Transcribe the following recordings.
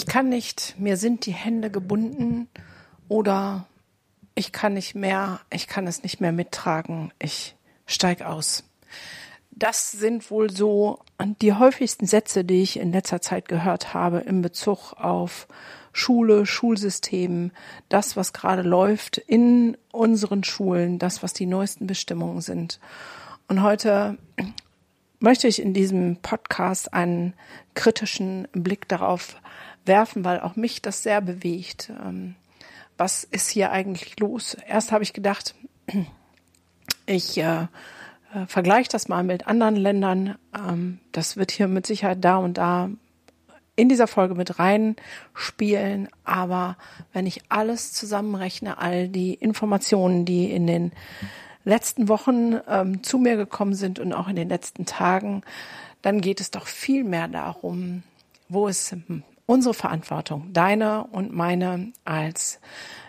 Ich kann nicht, mir sind die Hände gebunden oder ich kann nicht mehr, ich kann es nicht mehr mittragen, ich steig aus. Das sind wohl so die häufigsten Sätze, die ich in letzter Zeit gehört habe in Bezug auf Schule, Schulsystem, das, was gerade läuft in unseren Schulen, das, was die neuesten Bestimmungen sind. Und heute möchte ich in diesem Podcast einen kritischen Blick darauf werfen, weil auch mich das sehr bewegt. Ähm, was ist hier eigentlich los? Erst habe ich gedacht, ich äh, äh, vergleiche das mal mit anderen Ländern. Ähm, das wird hier mit Sicherheit da und da in dieser Folge mit reinspielen. Aber wenn ich alles zusammenrechne, all die Informationen, die in den letzten Wochen ähm, zu mir gekommen sind und auch in den letzten Tagen, dann geht es doch viel mehr darum, wo es unsere Verantwortung, deine und meine als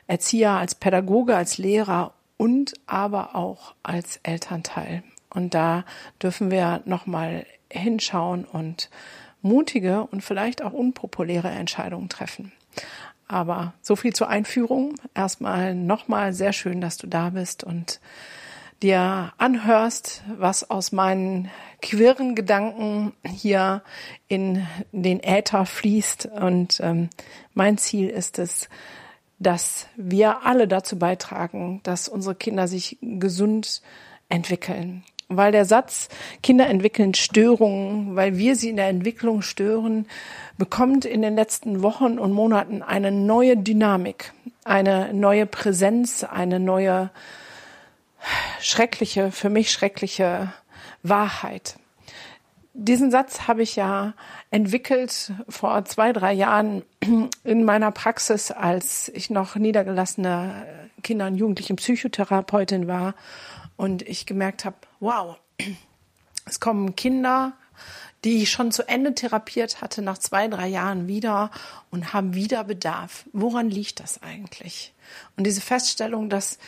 Erzieher, als Pädagoge, als Lehrer und aber auch als Elternteil. Und da dürfen wir nochmal hinschauen und mutige und vielleicht auch unpopuläre Entscheidungen treffen. Aber so viel zur Einführung. Erstmal nochmal sehr schön, dass du da bist und dir anhörst, was aus meinen quirren Gedanken hier in den Äther fließt. Und ähm, mein Ziel ist es, dass wir alle dazu beitragen, dass unsere Kinder sich gesund entwickeln. Weil der Satz, Kinder entwickeln Störungen, weil wir sie in der Entwicklung stören, bekommt in den letzten Wochen und Monaten eine neue Dynamik, eine neue Präsenz, eine neue schreckliche, für mich schreckliche Wahrheit. Diesen Satz habe ich ja entwickelt vor zwei, drei Jahren in meiner Praxis, als ich noch niedergelassene Kinder- und Jugendlichen Psychotherapeutin war und ich gemerkt habe, wow, es kommen Kinder, die ich schon zu Ende therapiert hatte, nach zwei, drei Jahren wieder und haben wieder Bedarf. Woran liegt das eigentlich? Und diese Feststellung, dass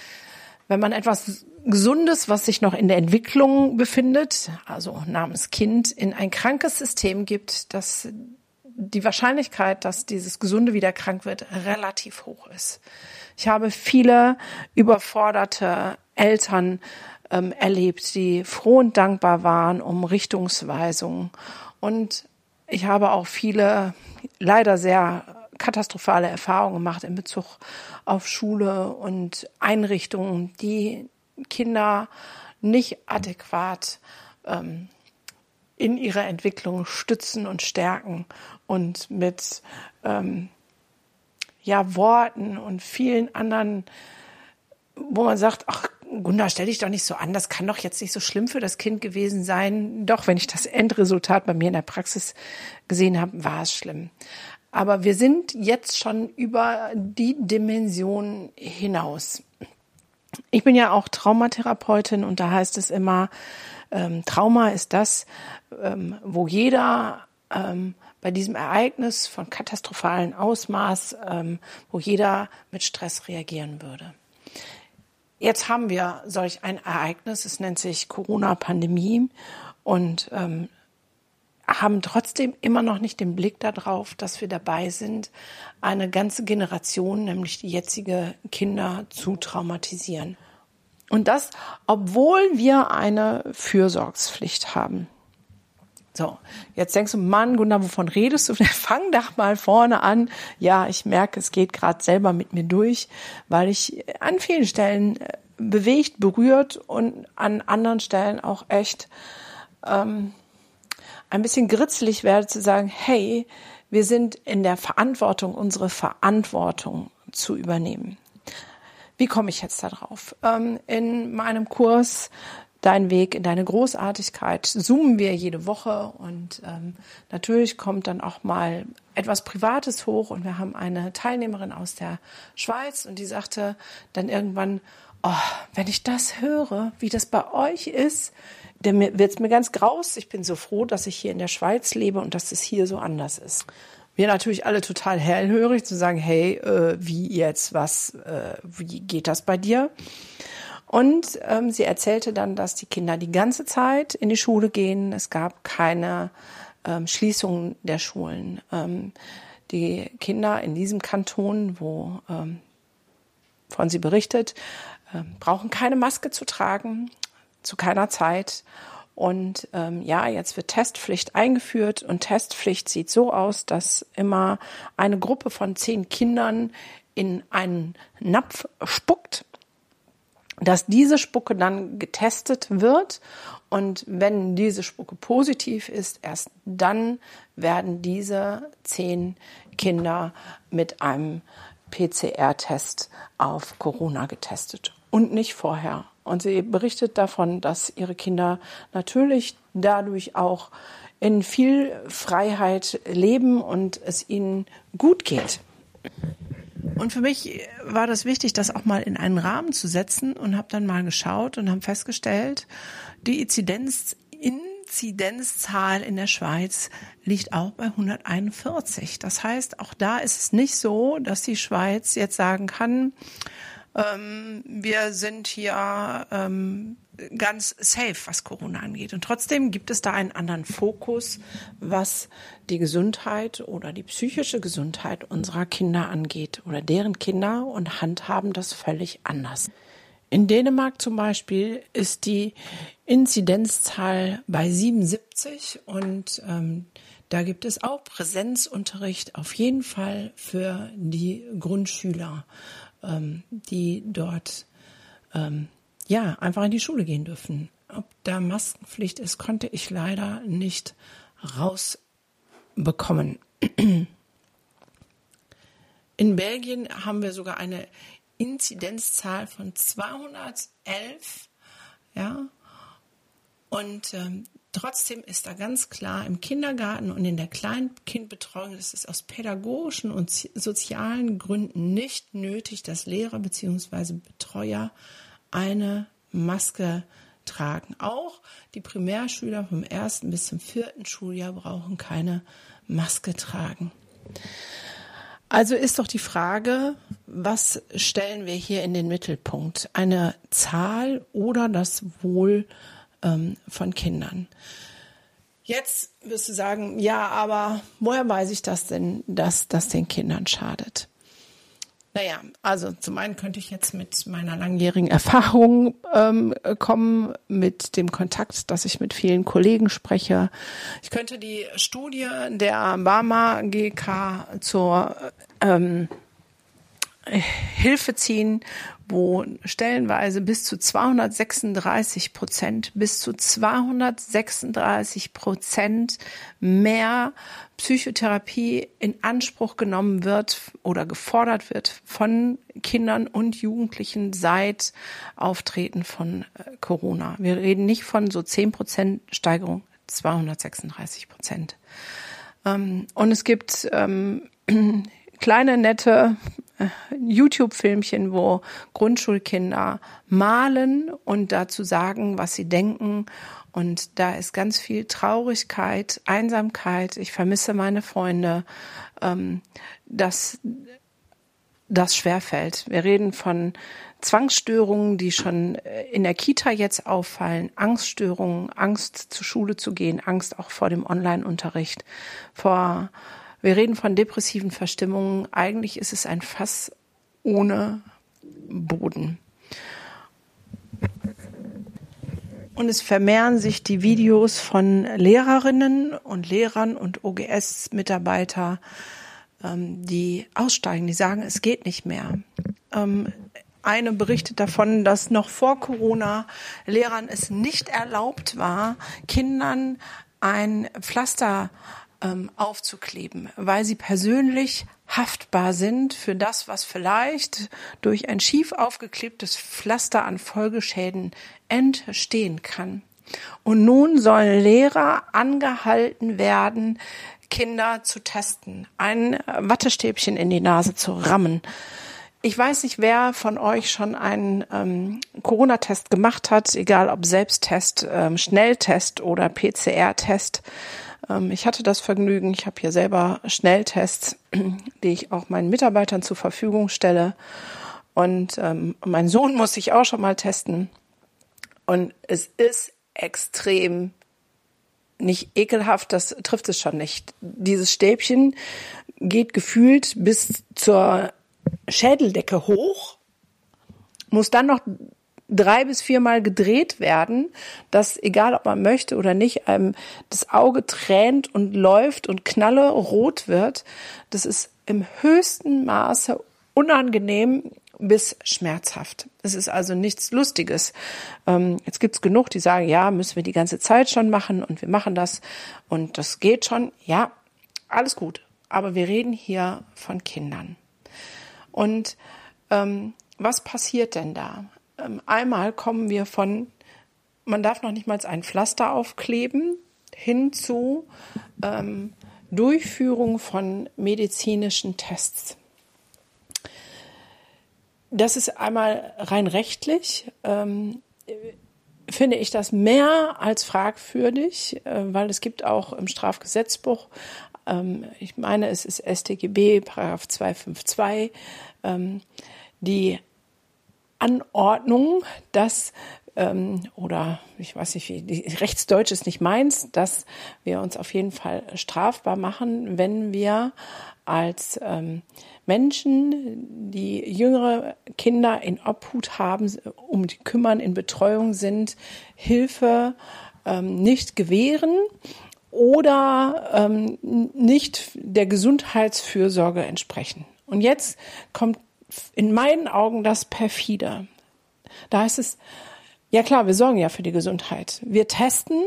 wenn man etwas Gesundes, was sich noch in der Entwicklung befindet, also namens Kind, in ein krankes System gibt, dass die Wahrscheinlichkeit, dass dieses Gesunde wieder krank wird, relativ hoch ist. Ich habe viele überforderte Eltern ähm, erlebt, die froh und dankbar waren um Richtungsweisungen. Und ich habe auch viele leider sehr katastrophale Erfahrungen gemacht in Bezug auf Schule und Einrichtungen, die Kinder nicht adäquat ähm, in ihrer Entwicklung stützen und stärken und mit ähm, ja Worten und vielen anderen, wo man sagt, ach Gunda, stell dich doch nicht so an, das kann doch jetzt nicht so schlimm für das Kind gewesen sein. Doch, wenn ich das Endresultat bei mir in der Praxis gesehen habe, war es schlimm. Aber wir sind jetzt schon über die Dimension hinaus. Ich bin ja auch Traumatherapeutin und da heißt es immer, ähm, Trauma ist das, ähm, wo jeder ähm, bei diesem Ereignis von katastrophalen Ausmaß, ähm, wo jeder mit Stress reagieren würde. Jetzt haben wir solch ein Ereignis, es nennt sich Corona-Pandemie und ähm, haben trotzdem immer noch nicht den Blick darauf, dass wir dabei sind, eine ganze Generation, nämlich die jetzige Kinder, zu traumatisieren. Und das, obwohl wir eine Fürsorgspflicht haben. So, jetzt denkst du, Mann, Gunnar, wovon redest du? Fang doch mal vorne an. Ja, ich merke, es geht gerade selber mit mir durch, weil ich an vielen Stellen äh, bewegt, berührt und an anderen Stellen auch echt ähm, ein bisschen gritzelig werde zu sagen, hey, wir sind in der Verantwortung, unsere Verantwortung zu übernehmen. Wie komme ich jetzt darauf? Ähm, in meinem Kurs dein Weg in deine Großartigkeit zoomen wir jede Woche und ähm, natürlich kommt dann auch mal etwas Privates hoch und wir haben eine Teilnehmerin aus der Schweiz und die sagte dann irgendwann, oh, wenn ich das höre, wie das bei euch ist, dann wird es mir ganz graus. Ich bin so froh, dass ich hier in der Schweiz lebe und dass es hier so anders ist. Wir natürlich alle total hellhörig zu sagen, hey, äh, wie jetzt, was, äh, wie geht das bei dir? Und ähm, sie erzählte dann, dass die Kinder die ganze Zeit in die Schule gehen. Es gab keine ähm, Schließung der Schulen. Ähm, die Kinder in diesem Kanton, wo ähm, von sie berichtet, äh, brauchen keine Maske zu tragen, zu keiner Zeit. Und ähm, ja, jetzt wird Testpflicht eingeführt und Testpflicht sieht so aus, dass immer eine Gruppe von zehn Kindern in einen Napf spuckt dass diese Spucke dann getestet wird und wenn diese Spucke positiv ist, erst dann werden diese zehn Kinder mit einem PCR-Test auf Corona getestet und nicht vorher. Und sie berichtet davon, dass ihre Kinder natürlich dadurch auch in viel Freiheit leben und es ihnen gut geht. Und für mich war das wichtig, das auch mal in einen Rahmen zu setzen und habe dann mal geschaut und haben festgestellt, die Inzidenz, Inzidenzzahl in der Schweiz liegt auch bei 141. Das heißt, auch da ist es nicht so, dass die Schweiz jetzt sagen kann, ähm, wir sind hier ähm, ganz safe, was Corona angeht. Und trotzdem gibt es da einen anderen Fokus, was die Gesundheit oder die psychische Gesundheit unserer Kinder angeht oder deren Kinder und handhaben das völlig anders. In Dänemark zum Beispiel ist die Inzidenzzahl bei 77 und ähm, da gibt es auch Präsenzunterricht auf jeden Fall für die Grundschüler, ähm, die dort ähm, ja, einfach in die Schule gehen dürfen. Ob da Maskenpflicht ist, konnte ich leider nicht rausbekommen. In Belgien haben wir sogar eine Inzidenzzahl von 211, ja, und ähm, trotzdem ist da ganz klar im Kindergarten und in der Kleinkindbetreuung ist es aus pädagogischen und sozialen Gründen nicht nötig, dass Lehrer bzw. Betreuer eine Maske tragen. Auch die Primärschüler vom ersten bis zum vierten Schuljahr brauchen keine Maske tragen. Also ist doch die Frage, was stellen wir hier in den Mittelpunkt? Eine Zahl oder das Wohl ähm, von Kindern? Jetzt wirst du sagen, ja, aber woher weiß ich das denn, dass das den Kindern schadet? Naja, also zum einen könnte ich jetzt mit meiner langjährigen Erfahrung ähm, kommen, mit dem Kontakt, dass ich mit vielen Kollegen spreche. Ich könnte die Studie der Barmer GK zur ähm, Hilfe ziehen, wo stellenweise bis zu 236 Prozent, bis zu 236 Prozent mehr Psychotherapie in Anspruch genommen wird oder gefordert wird von Kindern und Jugendlichen seit Auftreten von äh, Corona. Wir reden nicht von so 10 Prozent Steigerung, 236 Prozent. Ähm, und es gibt ähm, kleine, nette YouTube-Filmchen, wo Grundschulkinder malen und dazu sagen, was sie denken. Und da ist ganz viel Traurigkeit, Einsamkeit. Ich vermisse meine Freunde. Ähm, dass das schwerfällt. Wir reden von Zwangsstörungen, die schon äh, in der Kita jetzt auffallen, Angststörungen, Angst zur Schule zu gehen, Angst auch vor dem Online-Unterricht, vor wir reden von depressiven Verstimmungen. Eigentlich ist es ein Fass ohne Boden. Und es vermehren sich die Videos von Lehrerinnen und Lehrern und OGS-Mitarbeiter, ähm, die aussteigen, die sagen, es geht nicht mehr. Ähm, eine berichtet davon, dass noch vor Corona Lehrern es nicht erlaubt war, Kindern ein Pflaster ähm, aufzukleben, weil sie persönlich haftbar sind für das, was vielleicht durch ein schief aufgeklebtes Pflaster an Folgeschäden entstehen kann. Und nun sollen Lehrer angehalten werden, Kinder zu testen, ein Wattestäbchen in die Nase zu rammen. Ich weiß nicht, wer von euch schon einen ähm, Corona-Test gemacht hat, egal ob Selbsttest, ähm, Schnelltest oder PCR-Test. Ähm, ich hatte das Vergnügen, ich habe hier selber Schnelltests, die ich auch meinen Mitarbeitern zur Verfügung stelle. Und ähm, mein Sohn muss sich auch schon mal testen. Und es ist extrem nicht ekelhaft, das trifft es schon nicht. Dieses Stäbchen geht gefühlt bis zur Schädeldecke hoch, muss dann noch drei bis viermal gedreht werden, dass egal ob man möchte oder nicht, einem das Auge tränt und läuft und knalle rot wird. Das ist im höchsten Maße unangenehm bis schmerzhaft. Es ist also nichts Lustiges. Ähm, jetzt gibt's genug, die sagen, ja, müssen wir die ganze Zeit schon machen und wir machen das und das geht schon. Ja, alles gut. Aber wir reden hier von Kindern. Und ähm, was passiert denn da? Ähm, einmal kommen wir von, man darf noch nicht mal ein Pflaster aufkleben, hin zu ähm, Durchführung von medizinischen Tests. Das ist einmal rein rechtlich. Ähm, finde ich das mehr als fragwürdig, äh, weil es gibt auch im Strafgesetzbuch, ähm, ich meine, es ist StGB, Paragraph 252, ähm, die Anordnung, dass ähm, oder ich weiß nicht, wie Rechtsdeutsch ist nicht meins, dass wir uns auf jeden Fall strafbar machen, wenn wir als ähm, Menschen, die jüngere Kinder in Obhut haben, um die kümmern, in Betreuung sind, Hilfe ähm, nicht gewähren oder ähm, nicht der Gesundheitsfürsorge entsprechen. Und jetzt kommt in meinen Augen das perfide. Da heißt es, ja klar, wir sorgen ja für die Gesundheit. Wir testen,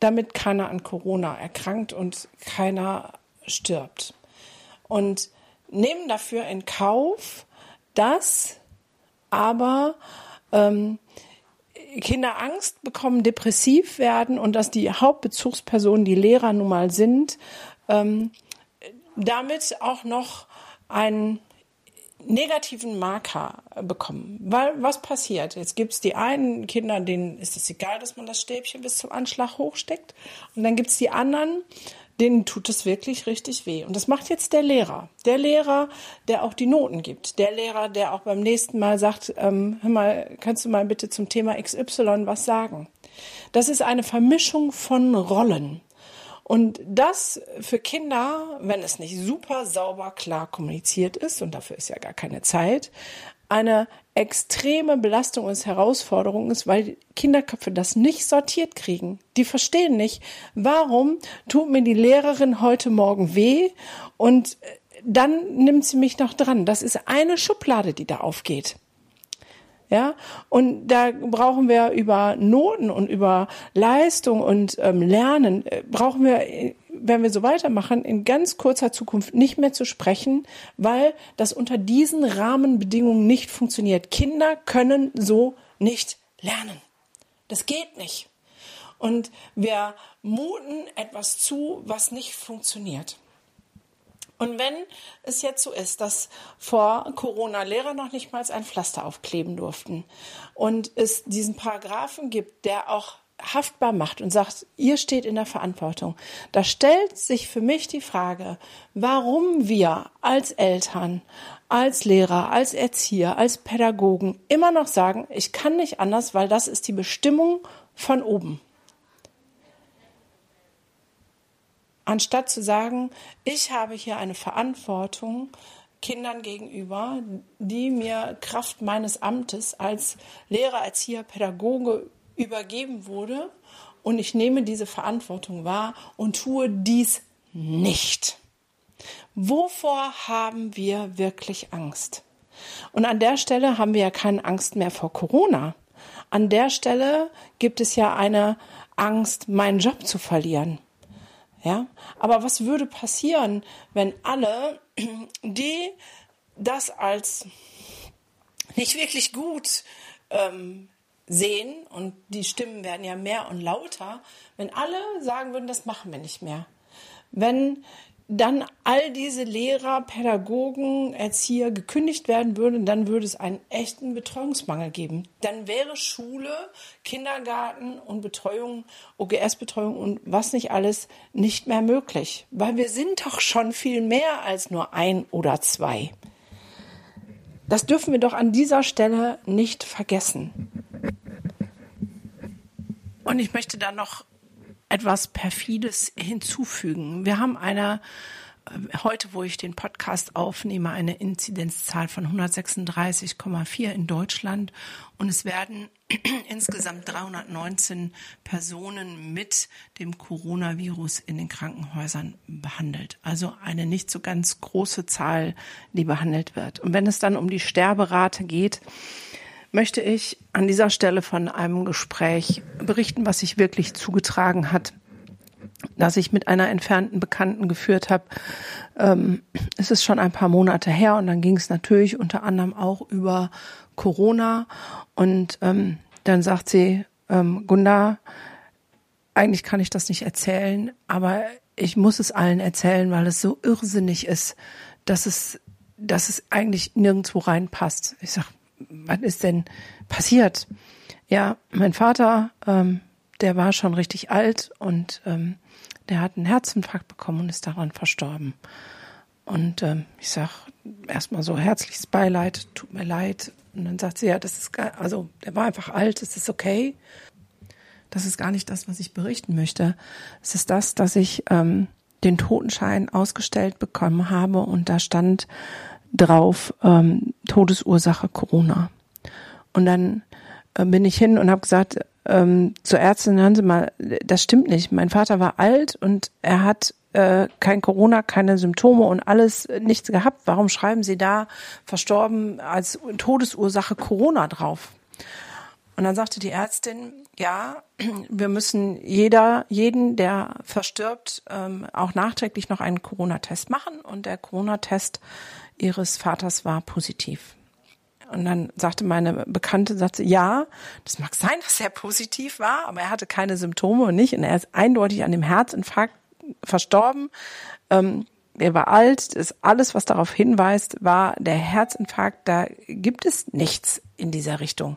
damit keiner an Corona erkrankt und keiner stirbt. Und nehmen dafür in Kauf, dass aber ähm, Kinder Angst bekommen, depressiv werden und dass die Hauptbezugspersonen die Lehrer nun mal sind, ähm, damit auch noch einen negativen Marker bekommen. Weil was passiert? Jetzt gibt es die einen Kinder, denen ist es egal, dass man das Stäbchen bis zum Anschlag hochsteckt. Und dann gibt es die anderen, denen tut es wirklich richtig weh. Und das macht jetzt der Lehrer. Der Lehrer, der auch die Noten gibt. Der Lehrer, der auch beim nächsten Mal sagt, ähm, hör mal, kannst du mal bitte zum Thema XY was sagen? Das ist eine Vermischung von Rollen. Und das für Kinder, wenn es nicht super sauber klar kommuniziert ist, und dafür ist ja gar keine Zeit, eine extreme Belastung und Herausforderung ist, weil Kinderköpfe das nicht sortiert kriegen. Die verstehen nicht, warum tut mir die Lehrerin heute Morgen weh und dann nimmt sie mich noch dran. Das ist eine Schublade, die da aufgeht. Ja, und da brauchen wir über Noten und über Leistung und ähm, Lernen, äh, brauchen wir, äh, wenn wir so weitermachen, in ganz kurzer Zukunft nicht mehr zu sprechen, weil das unter diesen Rahmenbedingungen nicht funktioniert. Kinder können so nicht lernen. Das geht nicht. Und wir muten etwas zu, was nicht funktioniert. Und wenn es jetzt so ist, dass vor Corona Lehrer noch nicht mal ein Pflaster aufkleben durften und es diesen Paragraphen gibt, der auch haftbar macht und sagt, ihr steht in der Verantwortung, da stellt sich für mich die Frage, warum wir als Eltern, als Lehrer, als Erzieher, als Pädagogen immer noch sagen, ich kann nicht anders, weil das ist die Bestimmung von oben. Anstatt zu sagen, ich habe hier eine Verantwortung Kindern gegenüber, die mir Kraft meines Amtes als Lehrer, Erzieher, Pädagoge übergeben wurde und ich nehme diese Verantwortung wahr und tue dies nicht. Wovor haben wir wirklich Angst? Und an der Stelle haben wir ja keine Angst mehr vor Corona. An der Stelle gibt es ja eine Angst, meinen Job zu verlieren. Ja, aber was würde passieren, wenn alle, die das als nicht wirklich gut ähm, sehen und die Stimmen werden ja mehr und lauter, wenn alle sagen würden, das machen wir nicht mehr. Wenn dann all diese Lehrer, Pädagogen, Erzieher gekündigt werden würden, dann würde es einen echten Betreuungsmangel geben. Dann wäre Schule, Kindergarten und Betreuung, OGS-Betreuung und was nicht alles nicht mehr möglich. Weil wir sind doch schon viel mehr als nur ein oder zwei. Das dürfen wir doch an dieser Stelle nicht vergessen. Und ich möchte da noch etwas Perfides hinzufügen. Wir haben eine äh, heute, wo ich den Podcast aufnehme, eine Inzidenzzahl von 136,4 in Deutschland und es werden insgesamt 319 Personen mit dem Coronavirus in den Krankenhäusern behandelt. Also eine nicht so ganz große Zahl, die behandelt wird. Und wenn es dann um die Sterberate geht, möchte ich an dieser Stelle von einem Gespräch berichten, was sich wirklich zugetragen hat, das ich mit einer entfernten Bekannten geführt habe. Ähm, es ist schon ein paar Monate her und dann ging es natürlich unter anderem auch über Corona und ähm, dann sagt sie, ähm, Gunda, eigentlich kann ich das nicht erzählen, aber ich muss es allen erzählen, weil es so irrsinnig ist, dass es, dass es eigentlich nirgendwo reinpasst. Ich sag, was ist denn passiert? Ja, mein Vater, ähm, der war schon richtig alt und ähm, der hat einen Herzinfarkt bekommen und ist daran verstorben. Und ähm, ich sag erstmal so herzliches Beileid, tut mir leid. Und dann sagt sie, ja, das ist also der war einfach alt, es ist okay. Das ist gar nicht das, was ich berichten möchte. Es ist das, dass ich ähm, den Totenschein ausgestellt bekommen habe und da stand drauf ähm, Todesursache Corona. Und dann äh, bin ich hin und habe gesagt ähm, zur Ärztin, hören Sie mal, das stimmt nicht. Mein Vater war alt und er hat äh, kein Corona, keine Symptome und alles äh, nichts gehabt. Warum schreiben Sie da verstorben als Todesursache Corona drauf? Und dann sagte die Ärztin, ja, wir müssen jeder, jeden, der verstirbt, ähm, auch nachträglich noch einen Corona-Test machen. Und der Corona-Test ihres Vaters war positiv. Und dann sagte meine Bekannte, sagte, ja, das mag sein, dass er positiv war, aber er hatte keine Symptome und nicht. Und er ist eindeutig an dem Herzinfarkt verstorben. Ähm, er war alt. Das alles, was darauf hinweist, war der Herzinfarkt. Da gibt es nichts in dieser Richtung.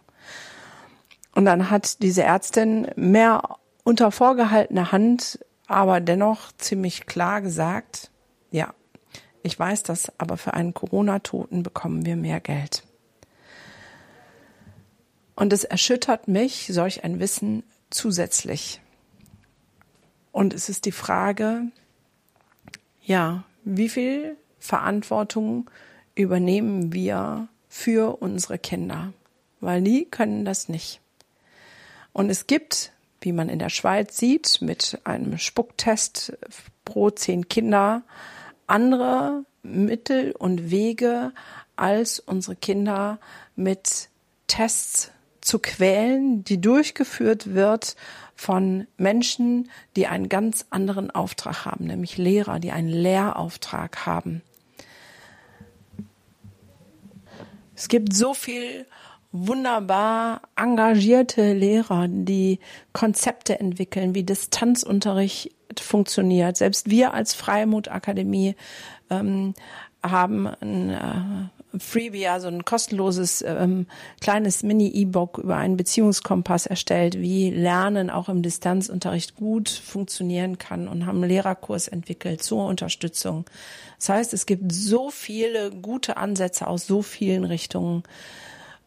Und dann hat diese Ärztin mehr unter vorgehaltener Hand, aber dennoch ziemlich klar gesagt, ja, ich weiß das, aber für einen Corona-Toten bekommen wir mehr Geld. Und es erschüttert mich, solch ein Wissen zusätzlich. Und es ist die Frage, ja, wie viel Verantwortung übernehmen wir für unsere Kinder? Weil die können das nicht. Und es gibt, wie man in der Schweiz sieht, mit einem Spucktest pro zehn Kinder andere Mittel und Wege, als unsere Kinder mit Tests zu quälen, die durchgeführt wird von Menschen, die einen ganz anderen Auftrag haben, nämlich Lehrer, die einen Lehrauftrag haben. Es gibt so viel wunderbar engagierte Lehrer, die Konzepte entwickeln, wie Distanzunterricht funktioniert. Selbst wir als Freimutakademie ähm, haben ein äh, Freebie, also ein kostenloses ähm, kleines Mini-E-Book über einen Beziehungskompass erstellt, wie Lernen auch im Distanzunterricht gut funktionieren kann und haben einen Lehrerkurs entwickelt zur Unterstützung. Das heißt, es gibt so viele gute Ansätze aus so vielen Richtungen.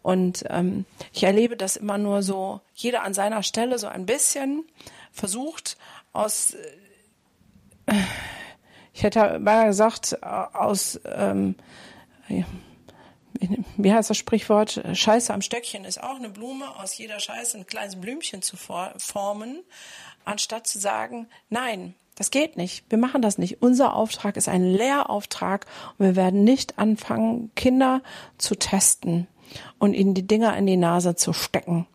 Und ähm, ich erlebe das immer nur so, jeder an seiner Stelle so ein bisschen versucht, aus, äh, ich hätte mal gesagt, aus, ähm, wie heißt das Sprichwort? Scheiße am Stöckchen ist auch eine Blume, aus jeder Scheiße ein kleines Blümchen zu formen, anstatt zu sagen, nein, das geht nicht. Wir machen das nicht. Unser Auftrag ist ein Lehrauftrag und wir werden nicht anfangen, Kinder zu testen und ihnen die Dinger in die Nase zu stecken.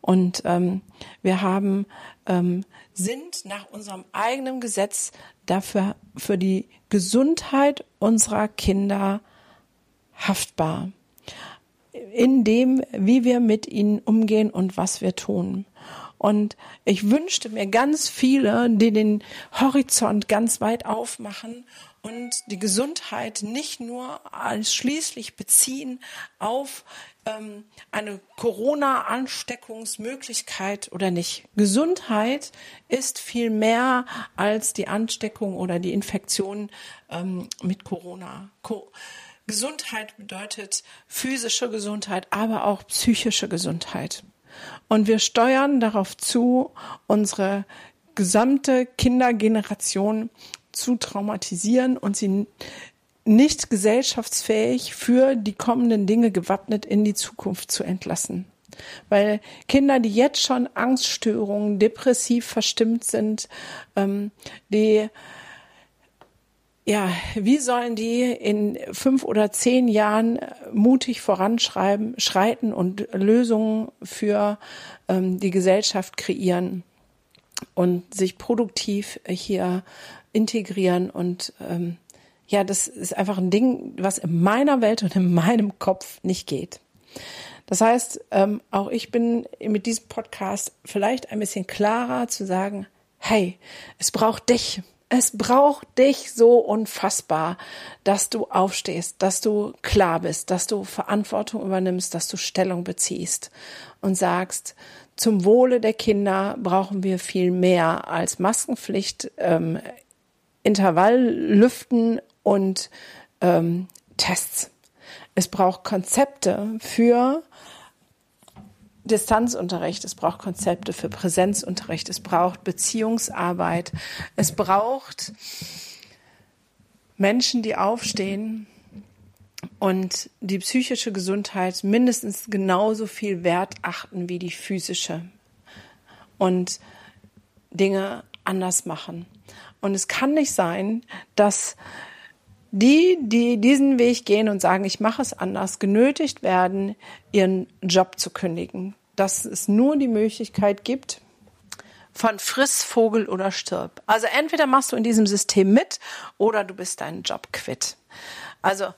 Und ähm, wir haben ähm, sind nach unserem eigenen Gesetz dafür für die Gesundheit unserer Kinder haftbar in dem, wie wir mit ihnen umgehen und was wir tun. Und ich wünschte mir ganz viele, die den Horizont ganz weit aufmachen und die Gesundheit nicht nur schließlich beziehen auf ähm, eine Corona-Ansteckungsmöglichkeit oder nicht. Gesundheit ist viel mehr als die Ansteckung oder die Infektion ähm, mit Corona. Co Gesundheit bedeutet physische Gesundheit, aber auch psychische Gesundheit. Und wir steuern darauf zu, unsere gesamte Kindergeneration zu traumatisieren und sie nicht gesellschaftsfähig für die kommenden Dinge gewappnet in die Zukunft zu entlassen. Weil Kinder, die jetzt schon Angststörungen, depressiv verstimmt sind, ähm, die ja, wie sollen die in fünf oder zehn Jahren mutig voranschreiben, schreiten und Lösungen für ähm, die Gesellschaft kreieren und sich produktiv hier integrieren und ähm, ja, das ist einfach ein Ding, was in meiner Welt und in meinem Kopf nicht geht. Das heißt, ähm, auch ich bin mit diesem Podcast vielleicht ein bisschen klarer zu sagen, hey, es braucht dich. Es braucht dich so unfassbar, dass du aufstehst, dass du klar bist, dass du Verantwortung übernimmst, dass du Stellung beziehst und sagst, zum Wohle der Kinder brauchen wir viel mehr als Maskenpflicht, ähm, Intervalllüften und ähm, Tests. Es braucht Konzepte für Distanzunterricht, es braucht Konzepte für Präsenzunterricht, es braucht Beziehungsarbeit, es braucht Menschen, die aufstehen und die psychische Gesundheit mindestens genauso viel Wert achten wie die physische und Dinge anders machen. Und es kann nicht sein, dass die, die diesen Weg gehen und sagen, ich mache es anders, genötigt werden, ihren Job zu kündigen. Dass es nur die Möglichkeit gibt, von Friss, Vogel oder stirb. Also entweder machst du in diesem System mit oder du bist deinen Job quitt. Also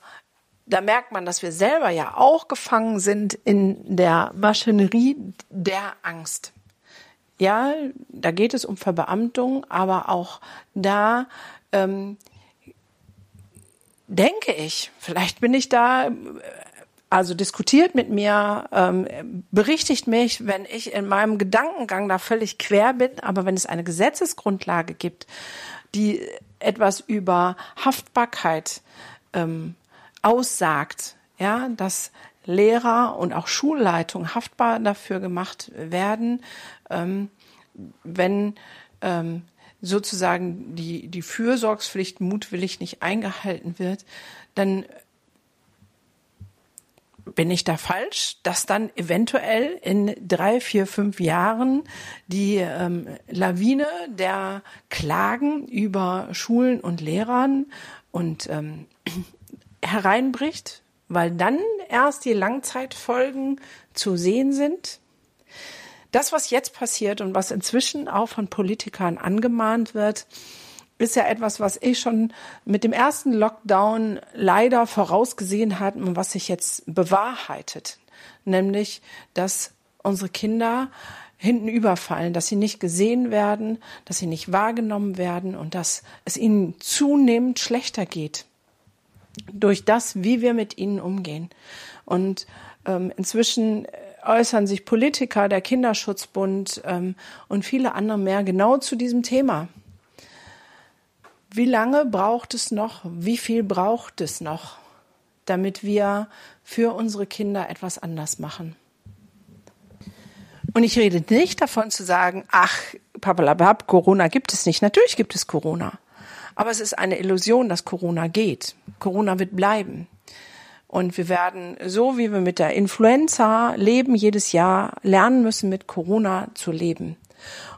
da merkt man, dass wir selber ja auch gefangen sind in der Maschinerie der Angst. Ja, da geht es um Verbeamtung, aber auch da ähm, denke ich, vielleicht bin ich da, also diskutiert mit mir, ähm, berichtigt mich, wenn ich in meinem Gedankengang da völlig quer bin, aber wenn es eine Gesetzesgrundlage gibt, die etwas über Haftbarkeit ähm, aussagt, ja, dass Lehrer und auch Schulleitung haftbar dafür gemacht werden, ähm, wenn ähm, sozusagen die, die Fürsorgspflicht mutwillig nicht eingehalten wird, dann bin ich da falsch, dass dann eventuell in drei, vier, fünf Jahren die ähm, Lawine der Klagen über Schulen und Lehrern und ähm, hereinbricht, weil dann erst die Langzeitfolgen zu sehen sind? das, was jetzt passiert und was inzwischen auch von Politikern angemahnt wird, ist ja etwas, was ich schon mit dem ersten Lockdown leider vorausgesehen hatte und was sich jetzt bewahrheitet. Nämlich, dass unsere Kinder hinten überfallen, dass sie nicht gesehen werden, dass sie nicht wahrgenommen werden und dass es ihnen zunehmend schlechter geht durch das, wie wir mit ihnen umgehen. Und ähm, inzwischen äußern sich Politiker, der Kinderschutzbund ähm, und viele andere mehr genau zu diesem Thema. Wie lange braucht es noch? Wie viel braucht es noch, damit wir für unsere Kinder etwas anders machen? Und ich rede nicht davon zu sagen, ach, papalabab, Corona gibt es nicht. Natürlich gibt es Corona. Aber es ist eine Illusion, dass Corona geht. Corona wird bleiben. Und wir werden, so wie wir mit der Influenza leben, jedes Jahr lernen müssen, mit Corona zu leben.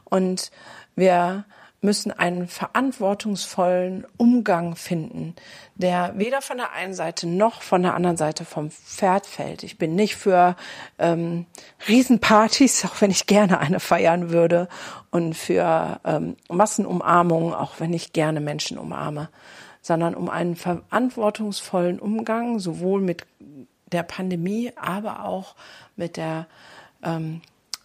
Und wir müssen einen verantwortungsvollen Umgang finden, der weder von der einen Seite noch von der anderen Seite vom Pferd fällt. Ich bin nicht für ähm, Riesenpartys, auch wenn ich gerne eine feiern würde, und für ähm, Massenumarmungen, auch wenn ich gerne Menschen umarme, sondern um einen verantwortungsvollen Umgang sowohl mit der Pandemie, aber auch mit der ähm,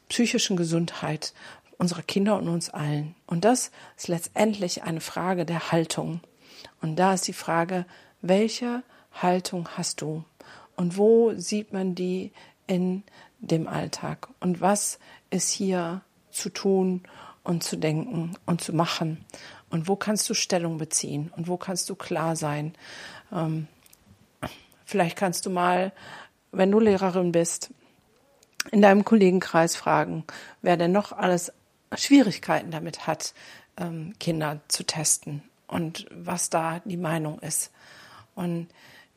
psychischen Gesundheit unserer Kinder und uns allen. Und das ist letztendlich eine Frage der Haltung. Und da ist die Frage, welche Haltung hast du? Und wo sieht man die in dem Alltag? Und was ist hier zu tun und zu denken und zu machen? Und wo kannst du Stellung beziehen? Und wo kannst du klar sein? Ähm, vielleicht kannst du mal, wenn du Lehrerin bist, in deinem Kollegenkreis fragen, wer denn noch alles Schwierigkeiten damit hat, ähm, Kinder zu testen und was da die Meinung ist. Und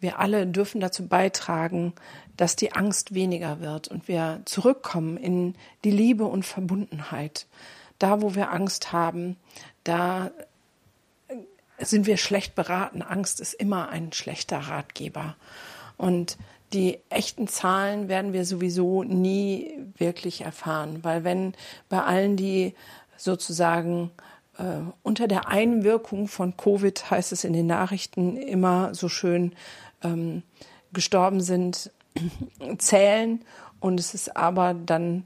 wir alle dürfen dazu beitragen, dass die Angst weniger wird und wir zurückkommen in die Liebe und Verbundenheit. Da, wo wir Angst haben, da sind wir schlecht beraten. Angst ist immer ein schlechter Ratgeber. Und die echten Zahlen werden wir sowieso nie wirklich erfahren, weil wenn bei allen, die sozusagen äh, unter der Einwirkung von Covid, heißt es in den Nachrichten immer so schön, ähm, gestorben sind, zählen. Und es ist aber dann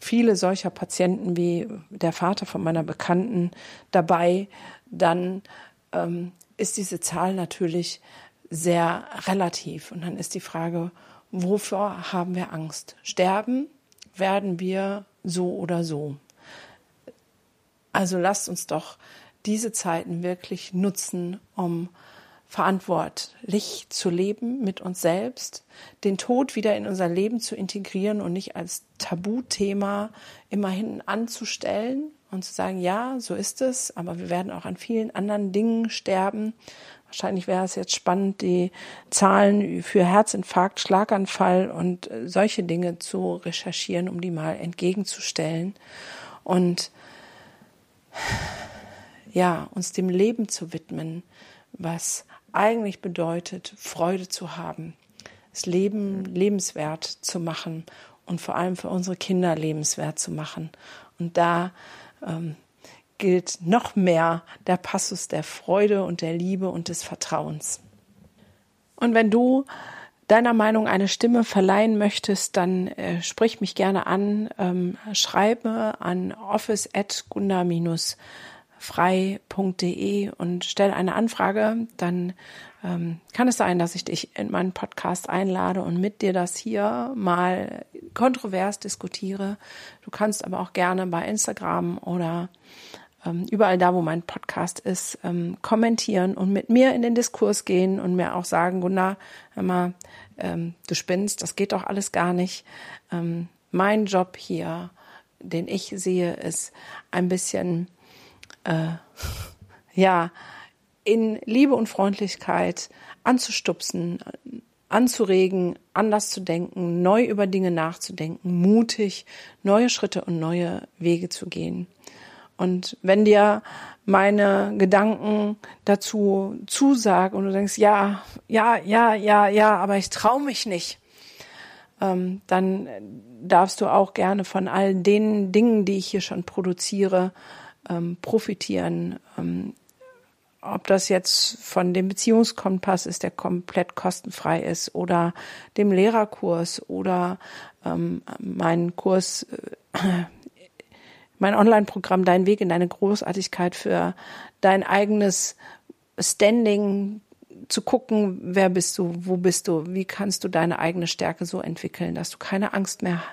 viele solcher Patienten wie der Vater von meiner Bekannten dabei, dann ähm, ist diese Zahl natürlich sehr relativ. Und dann ist die Frage, wovor haben wir Angst? Sterben werden wir so oder so. Also lasst uns doch diese Zeiten wirklich nutzen, um verantwortlich zu leben mit uns selbst, den Tod wieder in unser Leben zu integrieren und nicht als Tabuthema immer hinten anzustellen und zu sagen, ja, so ist es, aber wir werden auch an vielen anderen Dingen sterben Wahrscheinlich wäre es jetzt spannend, die Zahlen für Herzinfarkt, Schlaganfall und äh, solche Dinge zu recherchieren, um die mal entgegenzustellen und ja, uns dem Leben zu widmen, was eigentlich bedeutet, Freude zu haben, das Leben lebenswert zu machen und vor allem für unsere Kinder lebenswert zu machen. Und da ähm, gilt noch mehr der Passus der Freude und der Liebe und des Vertrauens. Und wenn du deiner Meinung eine Stimme verleihen möchtest, dann äh, sprich mich gerne an, ähm, schreibe an office@gunda-frei.de und stell eine Anfrage, dann ähm, kann es sein, dass ich dich in meinen Podcast einlade und mit dir das hier mal kontrovers diskutiere. Du kannst aber auch gerne bei Instagram oder überall da, wo mein Podcast ist, ähm, kommentieren und mit mir in den Diskurs gehen und mir auch sagen, Gunnar, mal, ähm, du spinnst, das geht doch alles gar nicht. Ähm, mein Job hier, den ich sehe, ist ein bisschen, äh, ja, in Liebe und Freundlichkeit anzustupsen, anzuregen, anders zu denken, neu über Dinge nachzudenken, mutig neue Schritte und neue Wege zu gehen. Und wenn dir meine Gedanken dazu zusagen und du denkst, ja, ja, ja, ja, ja, aber ich traue mich nicht, ähm, dann darfst du auch gerne von all den Dingen, die ich hier schon produziere, ähm, profitieren. Ähm, ob das jetzt von dem Beziehungskompass ist, der komplett kostenfrei ist, oder dem Lehrerkurs oder ähm, meinen Kurs äh, mein Online-Programm Dein Weg in deine Großartigkeit für dein eigenes Standing zu gucken, wer bist du, wo bist du, wie kannst du deine eigene Stärke so entwickeln, dass du keine Angst mehr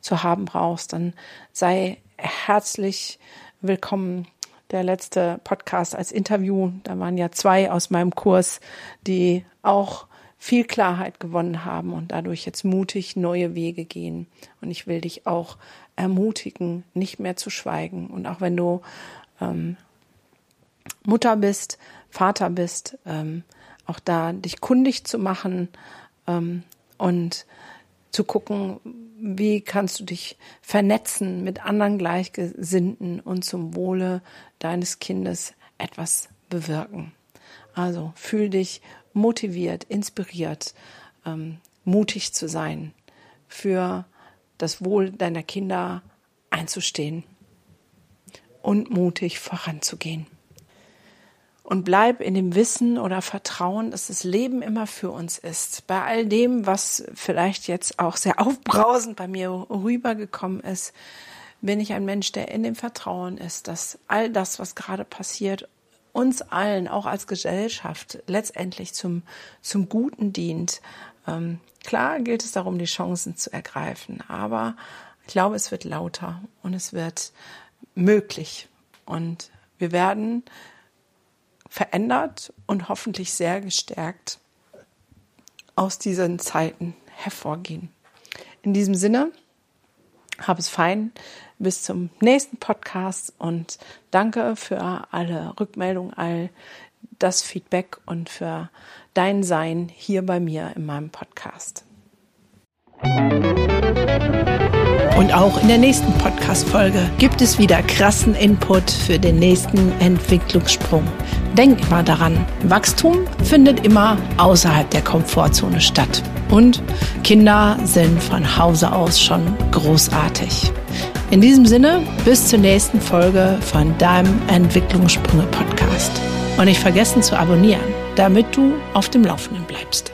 zu haben brauchst, dann sei herzlich willkommen. Der letzte Podcast als Interview, da waren ja zwei aus meinem Kurs, die auch viel Klarheit gewonnen haben und dadurch jetzt mutig neue Wege gehen. Und ich will dich auch ermutigen, nicht mehr zu schweigen. Und auch wenn du ähm, Mutter bist, Vater bist, ähm, auch da dich kundig zu machen ähm, und zu gucken, wie kannst du dich vernetzen mit anderen Gleichgesinnten und zum Wohle deines Kindes etwas bewirken. Also fühl dich motiviert, inspiriert, ähm, mutig zu sein, für das Wohl deiner Kinder einzustehen und mutig voranzugehen. Und bleib in dem Wissen oder Vertrauen, dass das Leben immer für uns ist. Bei all dem, was vielleicht jetzt auch sehr aufbrausend bei mir rübergekommen ist, bin ich ein Mensch, der in dem Vertrauen ist, dass all das, was gerade passiert, uns allen, auch als Gesellschaft, letztendlich zum, zum Guten dient. Ähm, klar gilt es darum, die Chancen zu ergreifen, aber ich glaube, es wird lauter und es wird möglich. Und wir werden verändert und hoffentlich sehr gestärkt aus diesen Zeiten hervorgehen. In diesem Sinne, hab es fein. Bis zum nächsten Podcast und danke für alle Rückmeldungen, all das Feedback und für dein Sein hier bei mir in meinem Podcast. Und auch in der nächsten Podcast-Folge gibt es wieder krassen Input für den nächsten Entwicklungssprung. Denk immer daran, Wachstum findet immer außerhalb der Komfortzone statt. Und Kinder sind von Hause aus schon großartig. In diesem Sinne, bis zur nächsten Folge von deinem Entwicklungssprünge Podcast. Und nicht vergessen zu abonnieren, damit du auf dem Laufenden bleibst.